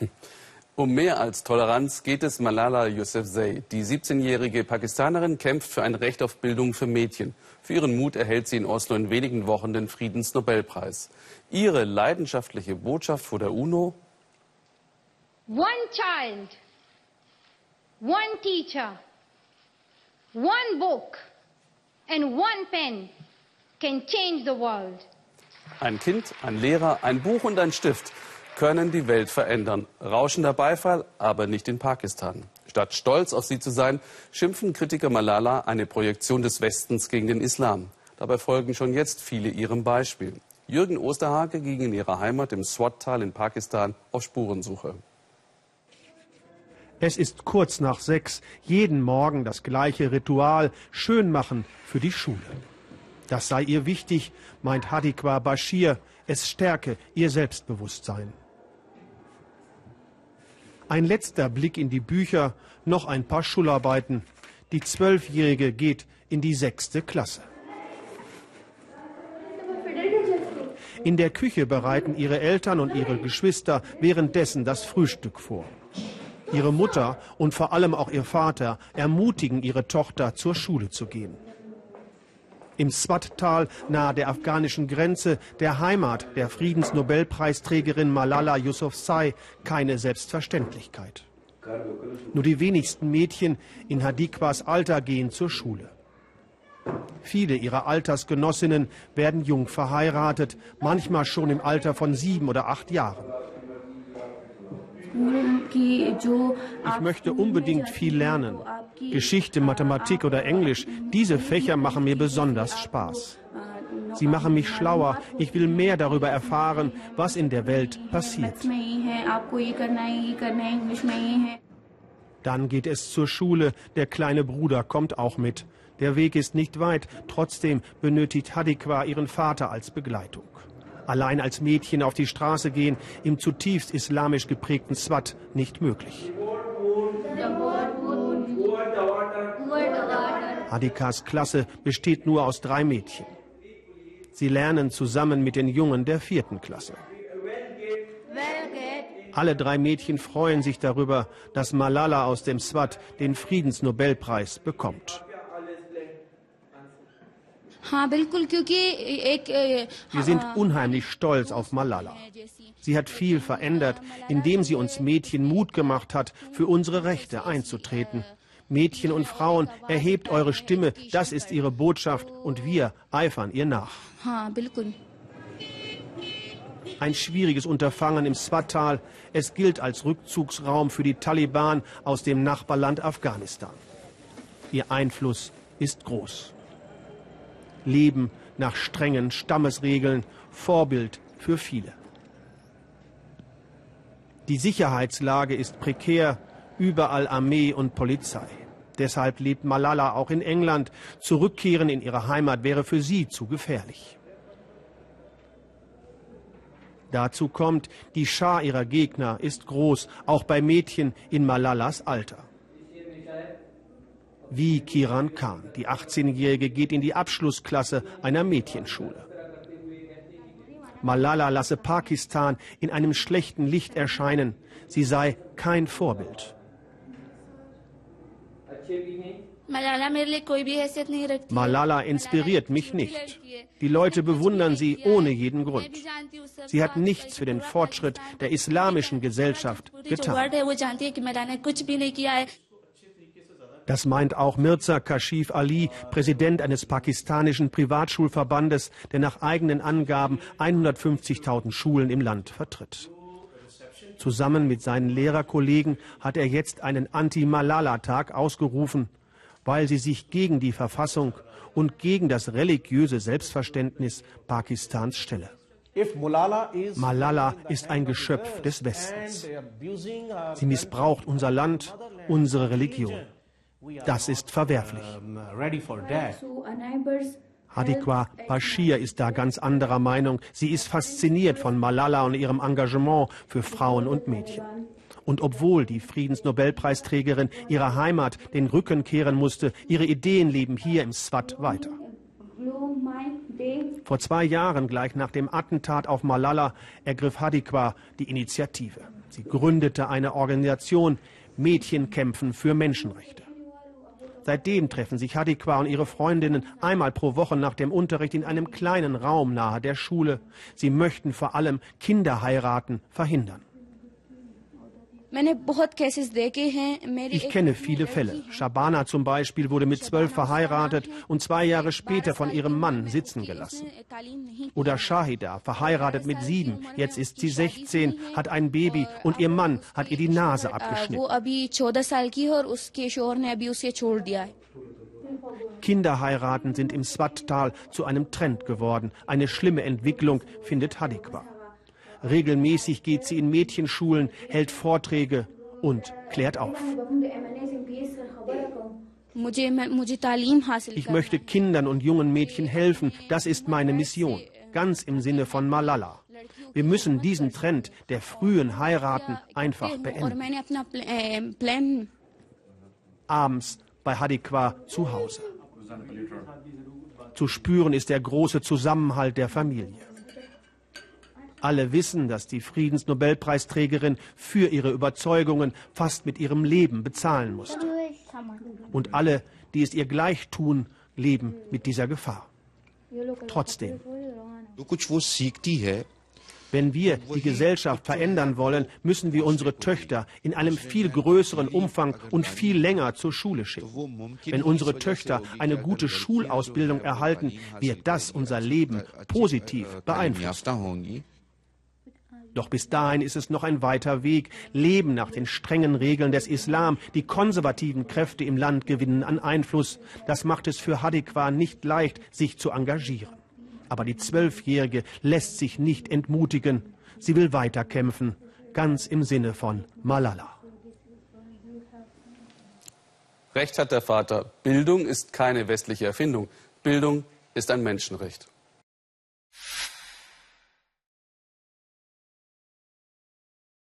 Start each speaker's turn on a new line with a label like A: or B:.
A: Um mehr als Toleranz geht es Malala Yousafzai. Die 17-jährige Pakistanerin kämpft für ein Recht auf Bildung für Mädchen. Für ihren Mut erhält sie in Oslo in wenigen Wochen den Friedensnobelpreis. Ihre leidenschaftliche Botschaft vor der UNO?
B: One child, one teacher, one book and one pen can change the world.
A: Ein Kind, ein Lehrer, ein Buch und ein Stift können die Welt verändern. Rauschender Beifall, aber nicht in Pakistan. Statt stolz auf sie zu sein, schimpfen Kritiker Malala eine Projektion des Westens gegen den Islam. Dabei folgen schon jetzt viele ihrem Beispiel. Jürgen Osterhage ging in ihrer Heimat im Swat-Tal in Pakistan auf Spurensuche.
C: Es ist kurz nach sechs, jeden Morgen das gleiche Ritual, schön machen für die Schule. Das sei ihr wichtig, meint Hadikwa Bashir, es stärke ihr Selbstbewusstsein. Ein letzter Blick in die Bücher, noch ein paar Schularbeiten. Die Zwölfjährige geht in die sechste Klasse. In der Küche bereiten ihre Eltern und ihre Geschwister währenddessen das Frühstück vor. Ihre Mutter und vor allem auch ihr Vater ermutigen ihre Tochter zur Schule zu gehen. Im Swat-Tal nahe der afghanischen Grenze, der Heimat der Friedensnobelpreisträgerin Malala Yousafzai, keine Selbstverständlichkeit. Nur die wenigsten Mädchen in Hadikwas Alter gehen zur Schule. Viele ihrer Altersgenossinnen werden jung verheiratet, manchmal schon im Alter von sieben oder acht Jahren. Ich möchte unbedingt viel lernen. Geschichte, Mathematik oder Englisch, diese Fächer machen mir besonders Spaß. Sie machen mich schlauer. Ich will mehr darüber erfahren, was in der Welt passiert. Dann geht es zur Schule. Der kleine Bruder kommt auch mit. Der Weg ist nicht weit. Trotzdem benötigt Hadikwa ihren Vater als Begleitung. Allein als Mädchen auf die Straße gehen, im zutiefst islamisch geprägten Swat nicht möglich. Hadikas Klasse besteht nur aus drei Mädchen. Sie lernen zusammen mit den Jungen der vierten Klasse. Alle drei Mädchen freuen sich darüber, dass Malala aus dem Swat den Friedensnobelpreis bekommt. Wir sind unheimlich stolz auf Malala. Sie hat viel verändert, indem sie uns Mädchen Mut gemacht hat, für unsere Rechte einzutreten. Mädchen und Frauen, erhebt eure Stimme, das ist ihre Botschaft und wir eifern ihr nach. Ein schwieriges Unterfangen im Swat-Tal. Es gilt als Rückzugsraum für die Taliban aus dem Nachbarland Afghanistan. Ihr Einfluss ist groß. Leben nach strengen Stammesregeln, Vorbild für viele. Die Sicherheitslage ist prekär, überall Armee und Polizei. Deshalb lebt Malala auch in England. Zurückkehren in ihre Heimat wäre für sie zu gefährlich. Dazu kommt, die Schar ihrer Gegner ist groß, auch bei Mädchen in Malalas Alter. Wie Kiran Khan. Die 18-Jährige geht in die Abschlussklasse einer Mädchenschule. Malala lasse Pakistan in einem schlechten Licht erscheinen. Sie sei kein Vorbild. Malala inspiriert mich nicht. Die Leute bewundern sie ohne jeden Grund. Sie hat nichts für den Fortschritt der islamischen Gesellschaft getan. Das meint auch Mirza Kashif Ali, Präsident eines pakistanischen Privatschulverbandes, der nach eigenen Angaben 150.000 Schulen im Land vertritt. Zusammen mit seinen Lehrerkollegen hat er jetzt einen Anti-Malala-Tag ausgerufen, weil sie sich gegen die Verfassung und gegen das religiöse Selbstverständnis Pakistans stelle. Malala ist ein Geschöpf des Westens. Sie missbraucht unser Land, unsere Religion. Das ist verwerflich. Hadikwa Bashir ist da ganz anderer Meinung. Sie ist fasziniert von Malala und ihrem Engagement für Frauen und Mädchen. Und obwohl die Friedensnobelpreisträgerin ihrer Heimat den Rücken kehren musste, ihre Ideen leben hier im Swat weiter. Vor zwei Jahren, gleich nach dem Attentat auf Malala, ergriff Hadikwa die Initiative. Sie gründete eine Organisation Mädchen kämpfen für Menschenrechte. Seitdem treffen sich Hadikwa und ihre Freundinnen einmal pro Woche nach dem Unterricht in einem kleinen Raum nahe der Schule. Sie möchten vor allem Kinderheiraten verhindern. Ich kenne viele Fälle. Shabana zum Beispiel wurde mit zwölf verheiratet und zwei Jahre später von ihrem Mann sitzen gelassen. Oder Shahida, verheiratet mit sieben, jetzt ist sie 16, hat ein Baby und ihr Mann hat ihr die Nase abgeschnitten. Kinderheiraten sind im Swat-Tal zu einem Trend geworden. Eine schlimme Entwicklung, findet Hadikwa. Regelmäßig geht sie in Mädchenschulen, hält Vorträge und klärt auf. Ich möchte Kindern und jungen Mädchen helfen. Das ist meine Mission. Ganz im Sinne von Malala. Wir müssen diesen Trend der frühen Heiraten einfach beenden. Abends bei Hadikwa zu Hause. Zu spüren ist der große Zusammenhalt der Familie. Alle wissen, dass die Friedensnobelpreisträgerin für ihre Überzeugungen fast mit ihrem Leben bezahlen musste. Und alle, die es ihr gleich tun, leben mit dieser Gefahr. Trotzdem, wenn wir die Gesellschaft verändern wollen, müssen wir unsere Töchter in einem viel größeren Umfang und viel länger zur Schule schicken. Wenn unsere Töchter eine gute Schulausbildung erhalten, wird das unser Leben positiv beeinflussen. Doch bis dahin ist es noch ein weiter Weg. Leben nach den strengen Regeln des Islam. Die konservativen Kräfte im Land gewinnen an Einfluss. Das macht es für Hadikwa nicht leicht, sich zu engagieren. Aber die Zwölfjährige lässt sich nicht entmutigen. Sie will weiterkämpfen, ganz im Sinne von Malala.
A: Recht hat der Vater. Bildung ist keine westliche Erfindung. Bildung ist ein Menschenrecht.